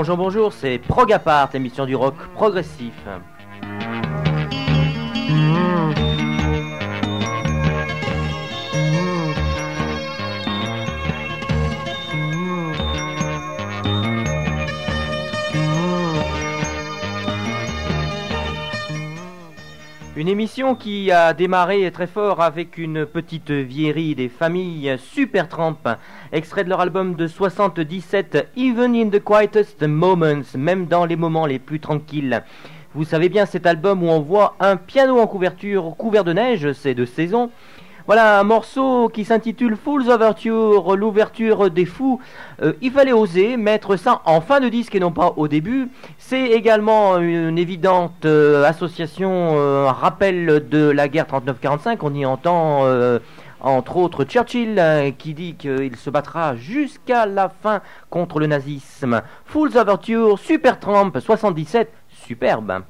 Bonjour, bonjour, c'est Progapart, l'émission du rock progressif. Une émission qui a démarré très fort avec une petite vieillerie des familles Supertramp, extrait de leur album de 77 Even in the Quietest Moments, même dans les moments les plus tranquilles. Vous savez bien cet album où on voit un piano en couverture couvert de neige, c'est de saison, voilà un morceau qui s'intitule Fools Overture, l'ouverture des fous. Euh, il fallait oser mettre ça en fin de disque et non pas au début. C'est également une évidente euh, association, euh, rappel de la guerre 39-45. On y entend entre autres Churchill qui dit qu'il se battra jusqu'à la fin contre le nazisme. Fools Overture, Super Trump 77, superbe.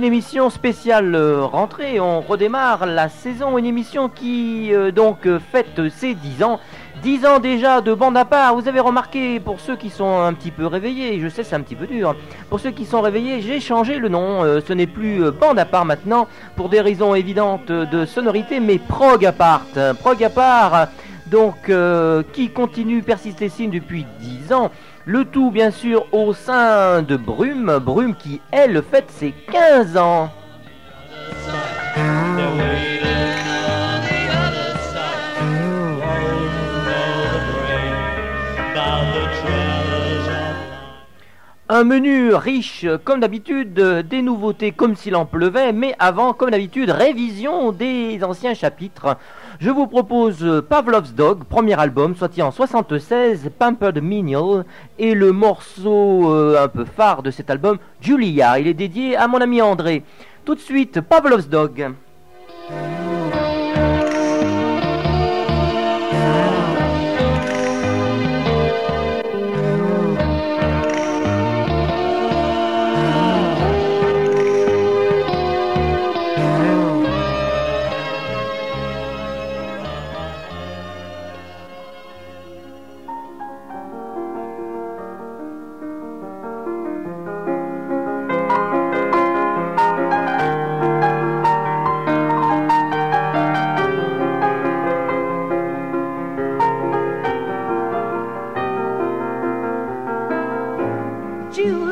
Une émission spéciale euh, rentrée. On redémarre la saison, une émission qui euh, donc euh, fête ses 10 ans. 10 ans déjà de bande à part. Vous avez remarqué, pour ceux qui sont un petit peu réveillés, je sais c'est un petit peu dur, pour ceux qui sont réveillés, j'ai changé le nom. ce n'est plus bande à part maintenant, pour des raisons évidentes de sonorité, mais prog à part. Prog à part, donc, qui continue, persiste et signe depuis 10 ans. Le tout, bien sûr, au sein de Brume. Brume qui, elle, fête ses 15 ans. Un menu riche comme d'habitude, des nouveautés comme s'il en pleuvait, mais avant, comme d'habitude, révision des anciens chapitres. Je vous propose Pavlov's Dog, premier album, sorti en 76, Pampered Menial, et le morceau euh, un peu phare de cet album, Julia. Il est dédié à mon ami André. Tout de suite, Pavlov's Dog.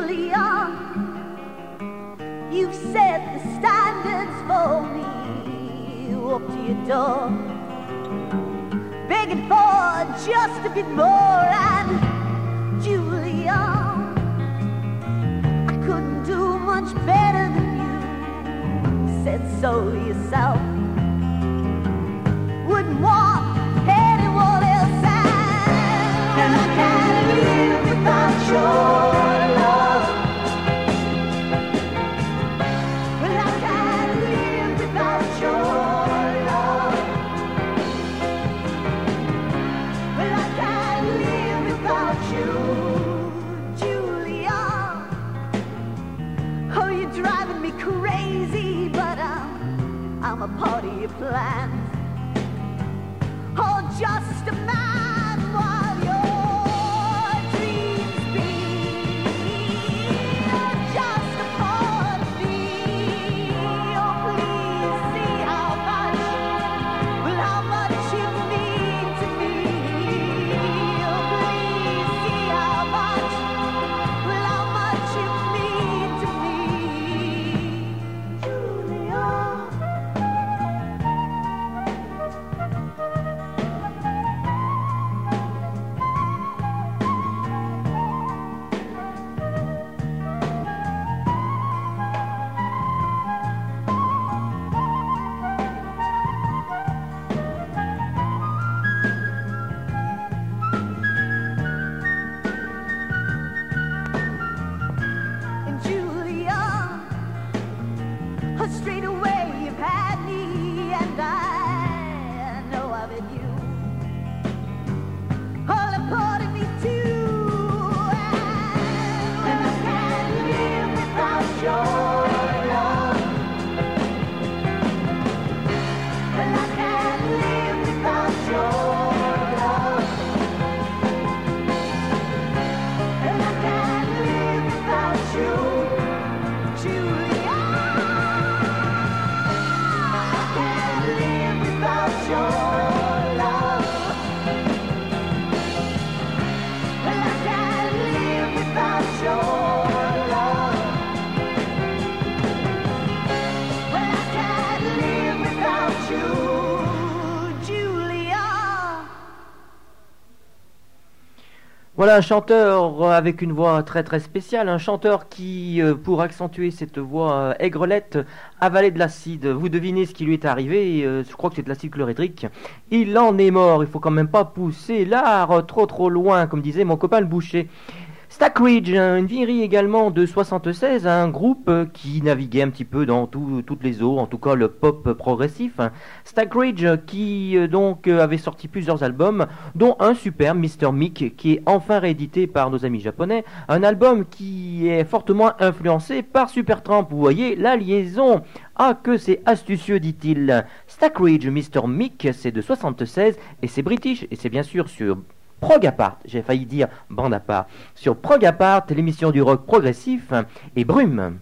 Leon, you've set the standards for me. Up to your door, begging for just a bit more. And Julian, I couldn't do much better than you. Said so yourself. Wouldn't want anyone else. And I can't live without you. Un chanteur avec une voix très très spéciale, un chanteur qui, euh, pour accentuer cette voix aigrelette, avalait de l'acide. Vous devinez ce qui lui est arrivé, euh, je crois que c'est de l'acide chlorhydrique. Il en est mort, il faut quand même pas pousser l'art trop trop loin, comme disait mon copain le boucher. Stackridge, une vieillerie également de 76, un groupe euh, qui naviguait un petit peu dans toutes les eaux, en tout cas le pop progressif. Stackridge qui euh, donc euh, avait sorti plusieurs albums, dont un super Mr. Mick qui est enfin réédité par nos amis japonais. Un album qui est fortement influencé par Supertramp. Vous voyez la liaison. Ah que c'est astucieux, dit-il. Stackridge, Mr. Mick, c'est de 76 et c'est british et c'est bien sûr sur Progapart, j'ai failli dire bande à part, sur Progapart, l'émission du rock progressif et Brume.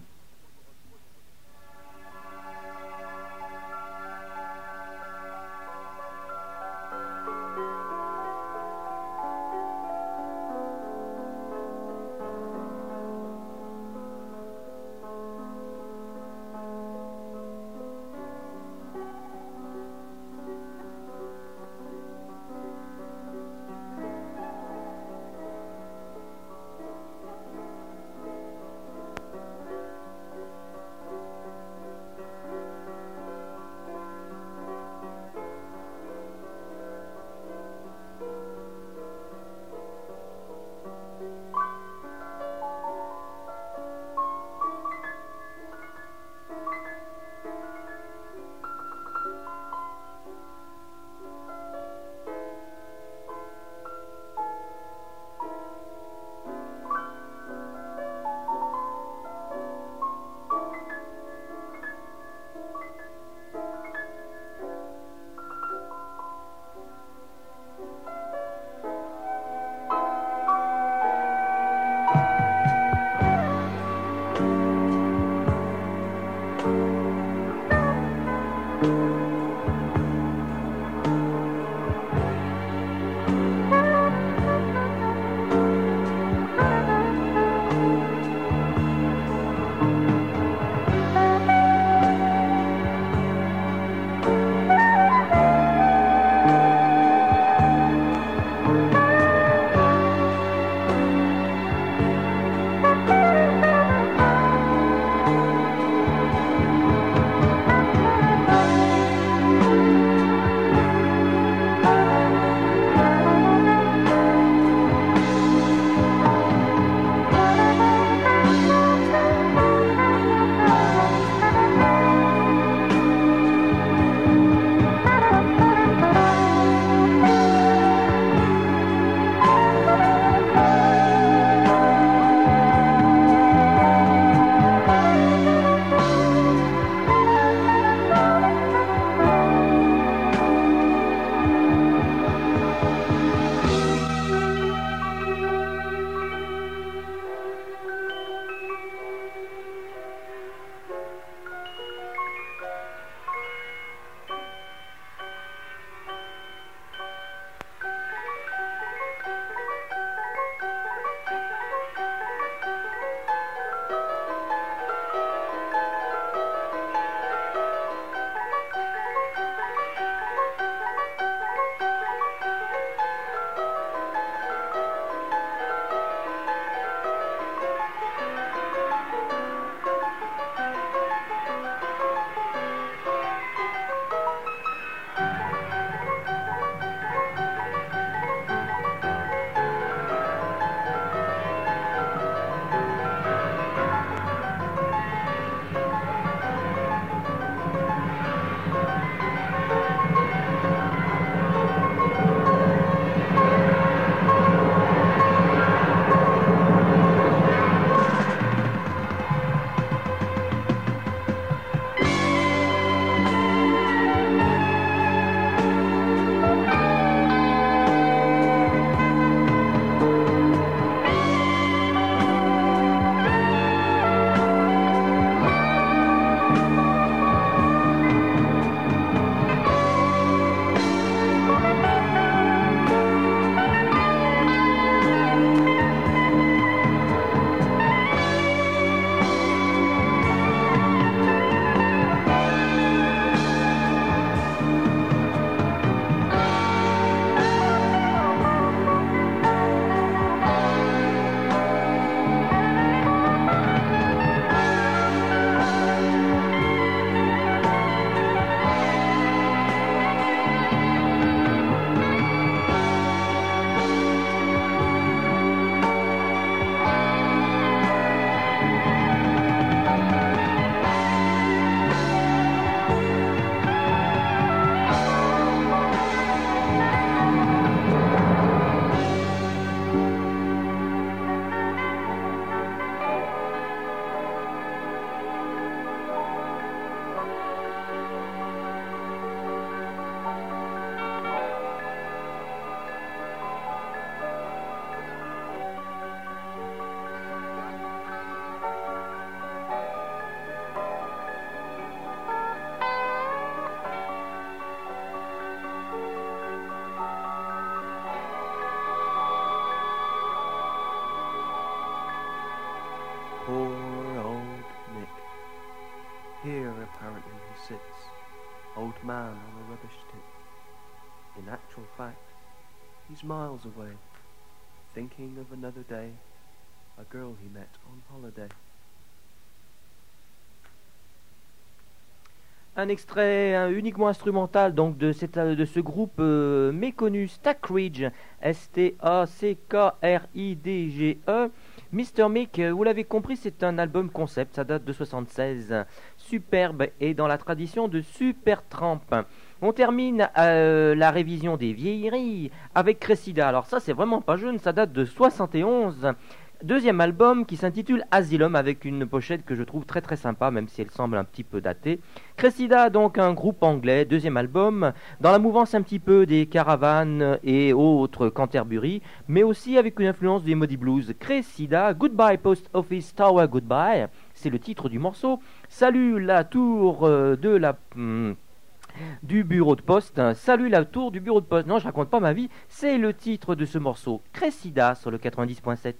He's miles away, thinking of another day, a girl he met on holiday. Un extrait euh, uniquement instrumental donc de, cette, de ce groupe euh, méconnu Stackridge, S-T-A-C-K-R-I-D-G-E. Mr. Mick, euh, vous l'avez compris, c'est un album concept, ça date de 76, superbe et dans la tradition de Supertramp. On termine euh, la révision des vieilleries avec Cressida. Alors ça c'est vraiment pas jeune, ça date de 71. Deuxième album qui s'intitule Asylum avec une pochette que je trouve très très sympa même si elle semble un petit peu datée. Cressida donc un groupe anglais, deuxième album, dans la mouvance un petit peu des Caravanes et autres Canterbury, mais aussi avec une influence des Muddy Blues. Cressida, Goodbye Post Office Tower Goodbye, c'est le titre du morceau. Salut la tour euh, de la... hmm, du bureau de poste. Salut la tour du bureau de poste. Non, je raconte pas ma vie. C'est le titre de ce morceau. Cressida sur le 90.7.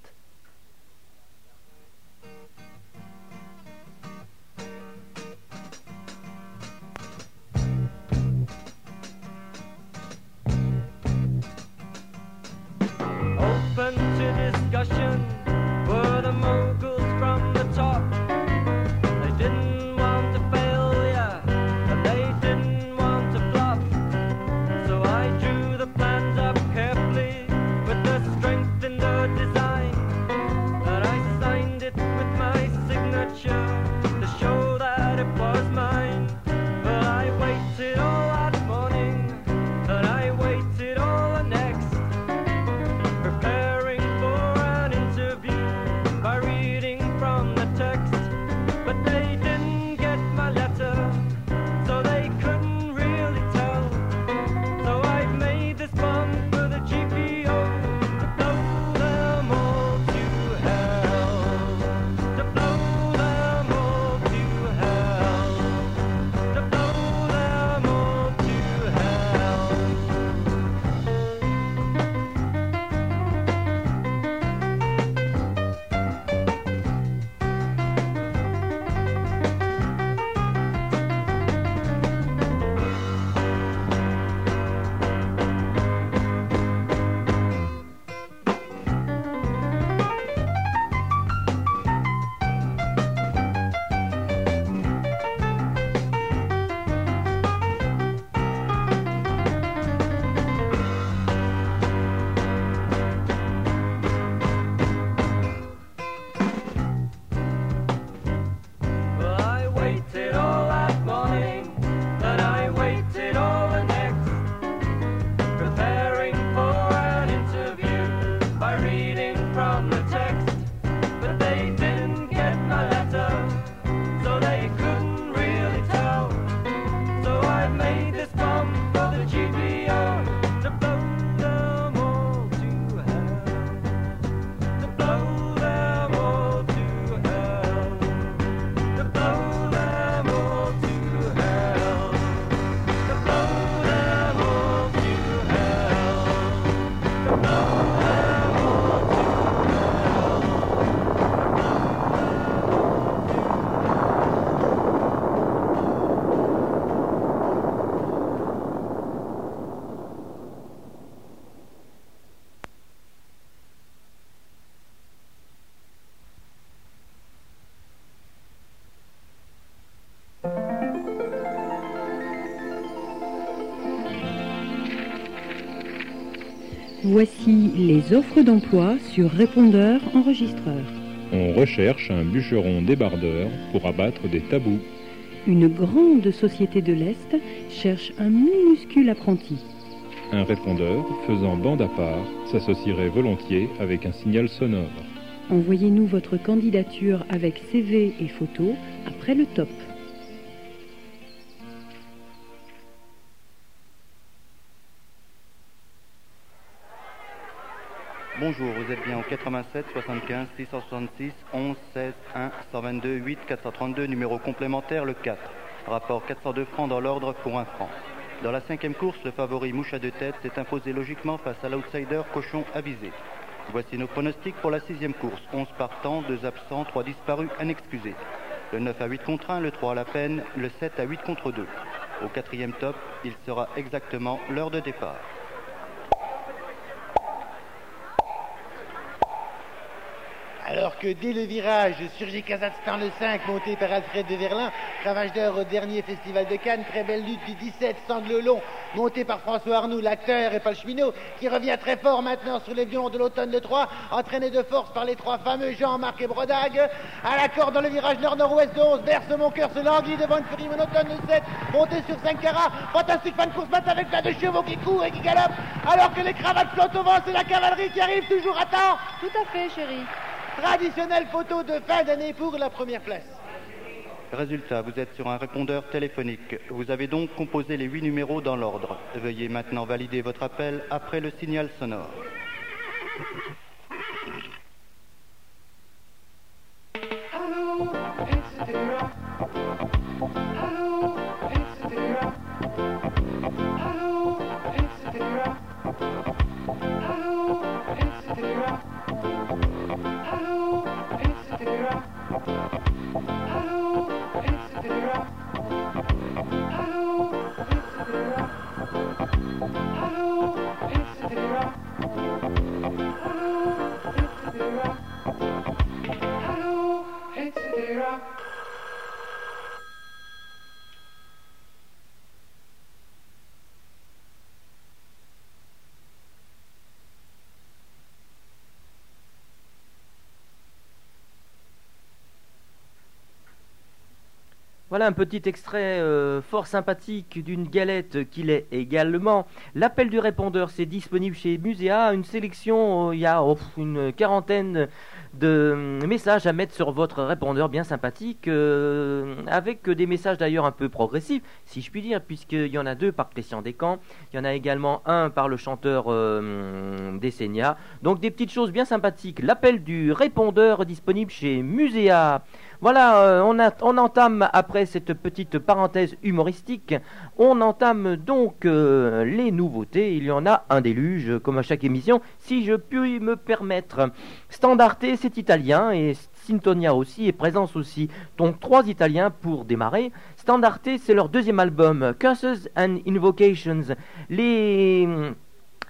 Voici les offres d'emploi sur répondeur enregistreur. On recherche un bûcheron débardeur pour abattre des tabous. Une grande société de l'Est cherche un minuscule apprenti. Un répondeur faisant bande à part s'associerait volontiers avec un signal sonore. Envoyez-nous votre candidature avec CV et photo après le top. Bonjour, vous êtes bien au 87 75 666 11 16 1 122 8 432 numéro complémentaire le 4. Rapport 402 francs dans l'ordre pour un franc. Dans la cinquième course, le favori Mouche à deux têtes s'est imposé logiquement face à l'outsider Cochon avisé. Voici nos pronostics pour la sixième course. 11 partants, 2 absents, 3 disparus, un excusé. Le 9 à 8 contre 1, le 3 à la peine, le 7 à 8 contre 2. Au quatrième top, il sera exactement l'heure de départ. Alors que dès le virage surgit Kazakhstan le 5, monté par Alfred de Verlin, ravageur au dernier festival de Cannes, très belle lutte du 17, sangle long, monté par François Arnoux, l'acteur, et Paul Cheminot, qui revient très fort maintenant sur les violons de l'automne de 3, entraîné de force par les trois fameux Jean-Marc et Brodag. À l'accord dans le virage nord-nord-ouest de 11, berce mon cœur, se languit devant une furie monotone de 7, monté sur 5 carats, fantastique fan course batte avec plein de chevaux qui courent et qui galopent, alors que les cravates flottent au vent, c'est la cavalerie qui arrive toujours à temps. Tout à fait, chérie. Traditionnelle photo de fin d'année pour la première place. Résultat, vous êtes sur un répondeur téléphonique. Vous avez donc composé les huit numéros dans l'ordre. Veuillez maintenant valider votre appel après le signal sonore. Hello, it's Voilà un petit extrait euh, fort sympathique d'une galette qu'il est également. L'appel du répondeur, c'est disponible chez Muséa. Une sélection, euh, il y a oh, une quarantaine de messages à mettre sur votre répondeur bien sympathique, euh, avec des messages d'ailleurs un peu progressifs, si je puis dire, puisqu'il y en a deux par Christian Descamps, il y en a également un par le chanteur euh. Donc des petites choses bien sympathiques. L'appel du répondeur disponible chez Muséa. Voilà, euh, on, on entame après cette petite parenthèse humoristique, on entame donc euh, les nouveautés. Il y en a un déluge, comme à chaque émission, si je puis me permettre. Standarte, c'est italien et Sintonia aussi et Présence aussi. Donc trois Italiens pour démarrer. Standarte, c'est leur deuxième album, Curses and Invocations. Les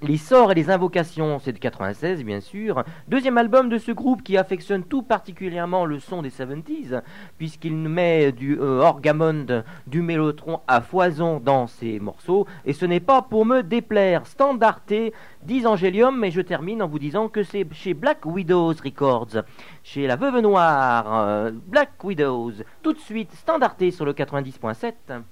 les sorts et les invocations, c'est de 96 bien sûr. Deuxième album de ce groupe qui affectionne tout particulièrement le son des 70s, puisqu'il met du euh, orgamond, du mélotron à foison dans ses morceaux. Et ce n'est pas pour me déplaire. Standarte, 10 Angelium, mais je termine en vous disant que c'est chez Black Widows Records, chez la Veuve Noire, euh, Black Widows. Tout de suite, Standarte sur le 90.7.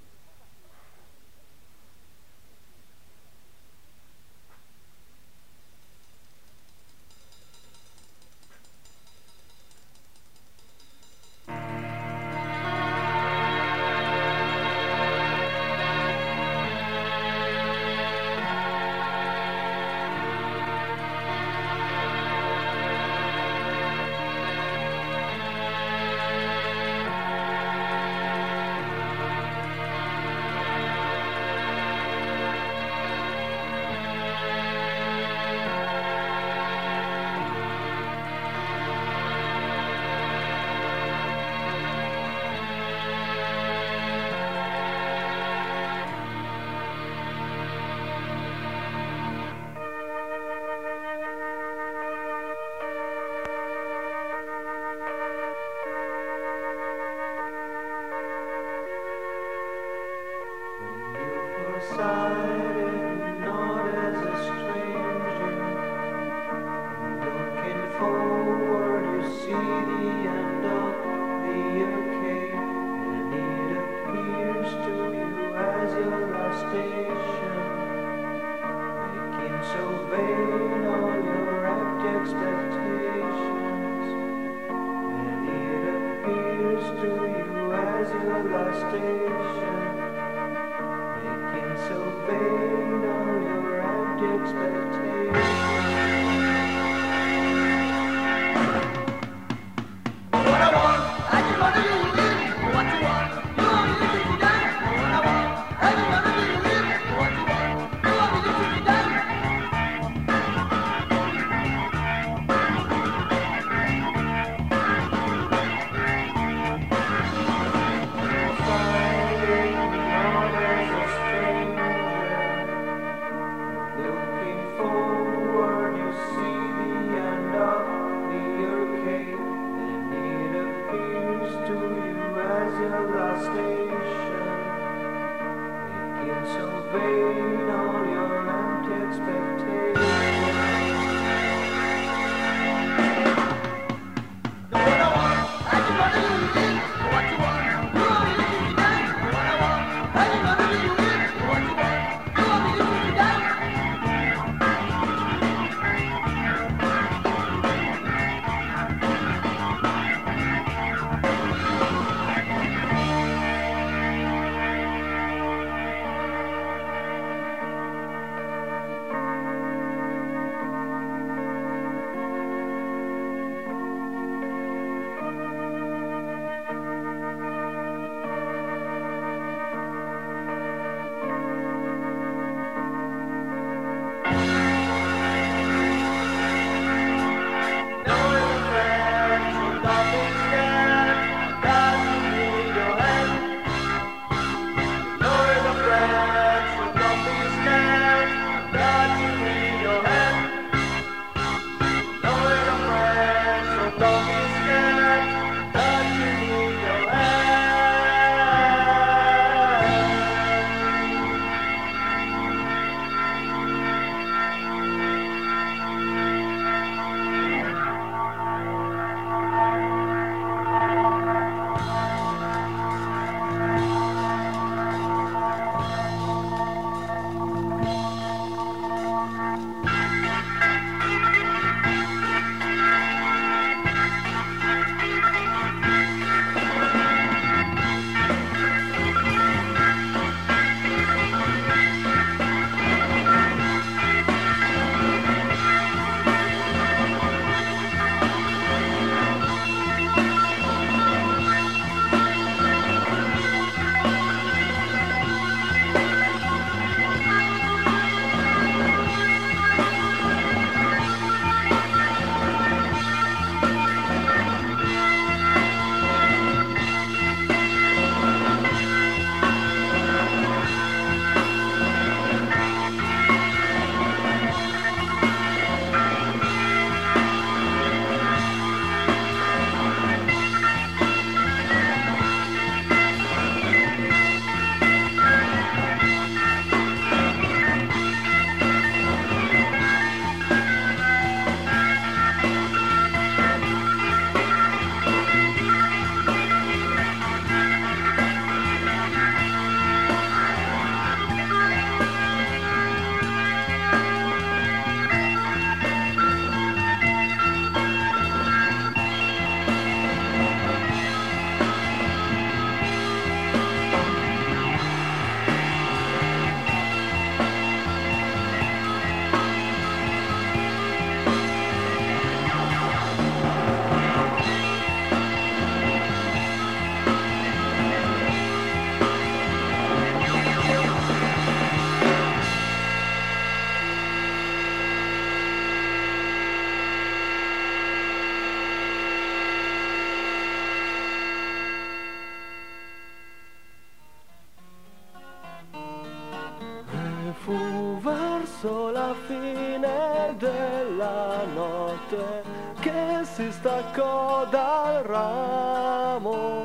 staccò dal ramo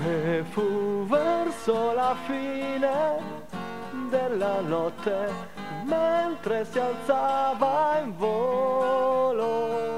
e fu verso la fine della notte mentre si alzava in volo.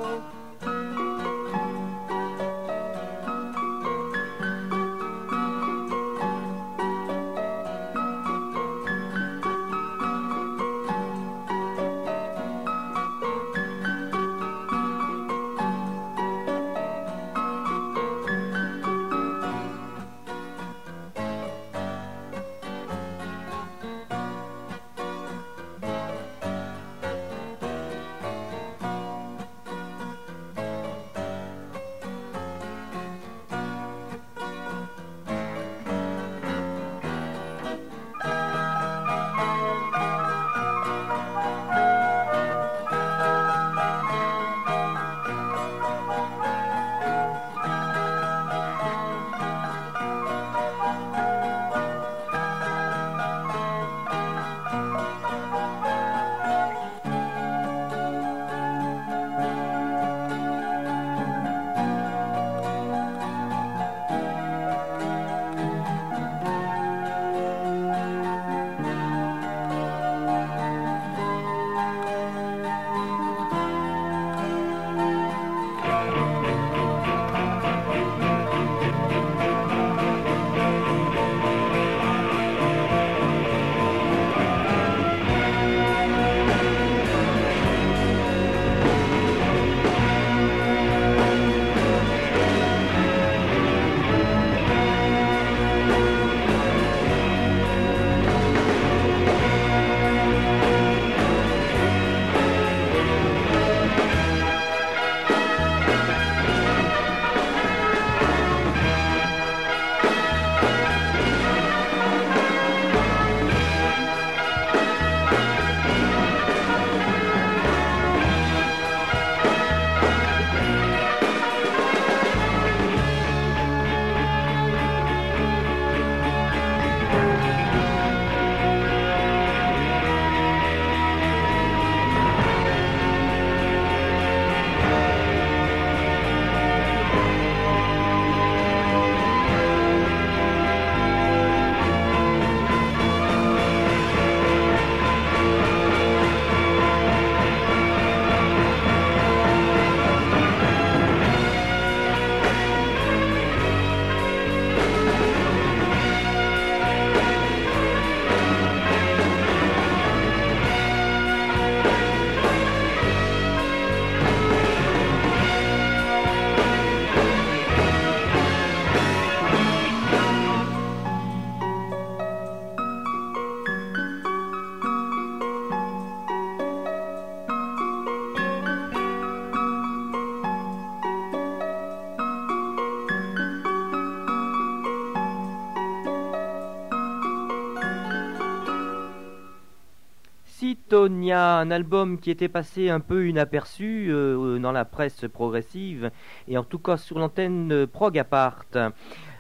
Citonia, un album qui était passé un peu inaperçu euh, dans la presse progressive et en tout cas sur l'antenne de Prog Apart.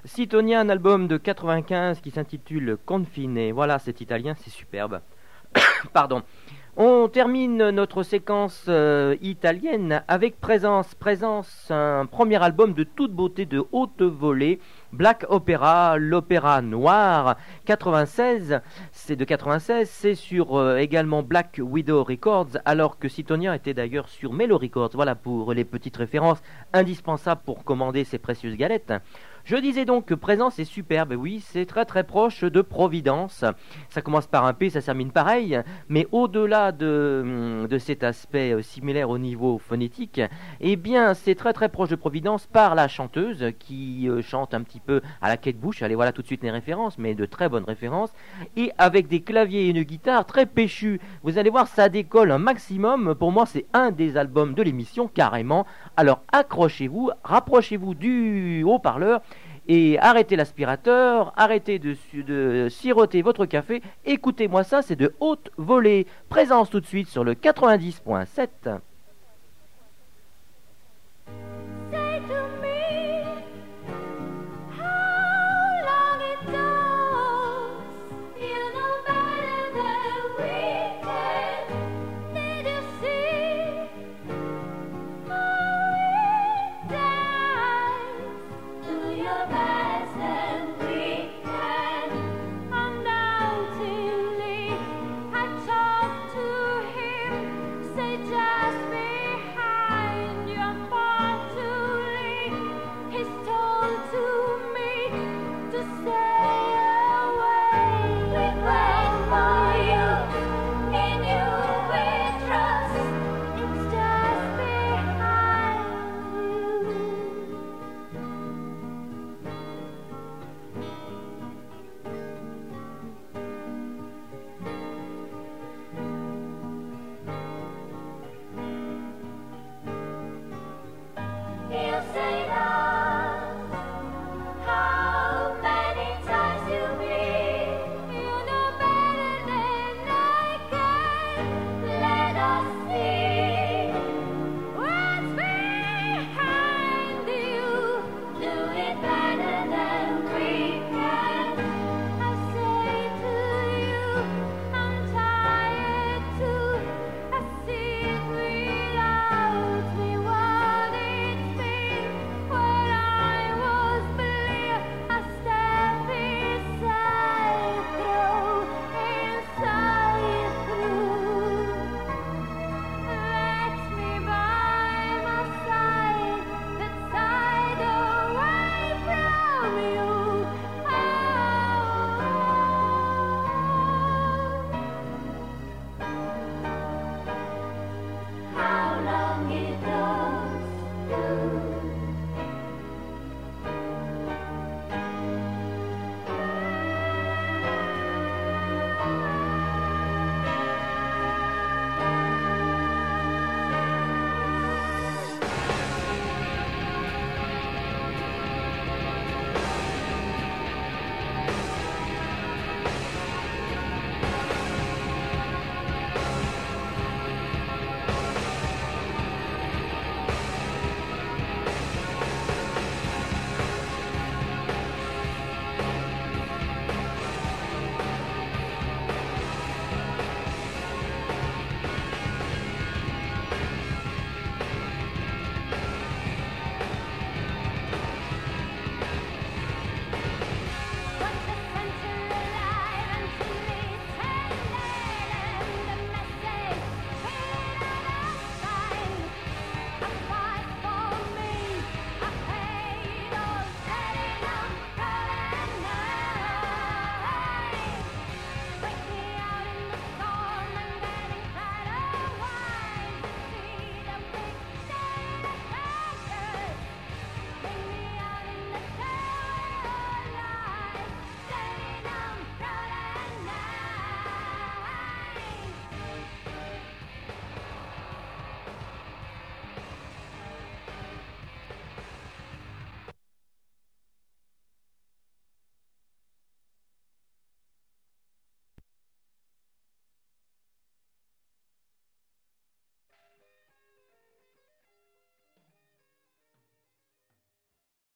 Citonia, un album de 95 qui s'intitule Confine. Voilà, c'est italien, c'est superbe. Pardon. On termine notre séquence euh, italienne avec Présence. Présence, un premier album de toute beauté de haute volée. Black Opera, l'opéra noir, 96, c'est de 96, c'est sur euh, également Black Widow Records, alors que Citonia était d'ailleurs sur Mellow Records. Voilà pour les petites références indispensables pour commander ces précieuses galettes. Je disais donc que Présence est superbe, oui, c'est très très proche de Providence. Ça commence par un P, ça termine pareil, mais au-delà de, de cet aspect euh, similaire au niveau phonétique, eh bien c'est très très proche de Providence par la chanteuse qui euh, chante un petit peu à la quête bouche, allez voilà tout de suite les références, mais de très bonnes références, et avec des claviers et une guitare très péchus. Vous allez voir, ça décolle un maximum, pour moi c'est un des albums de l'émission carrément, alors accrochez-vous, rapprochez-vous du haut-parleur, et arrêtez l'aspirateur, arrêtez de, siroter votre café, écoutez-moi ça, c'est de haute volée. Présence tout de suite sur le 90.7.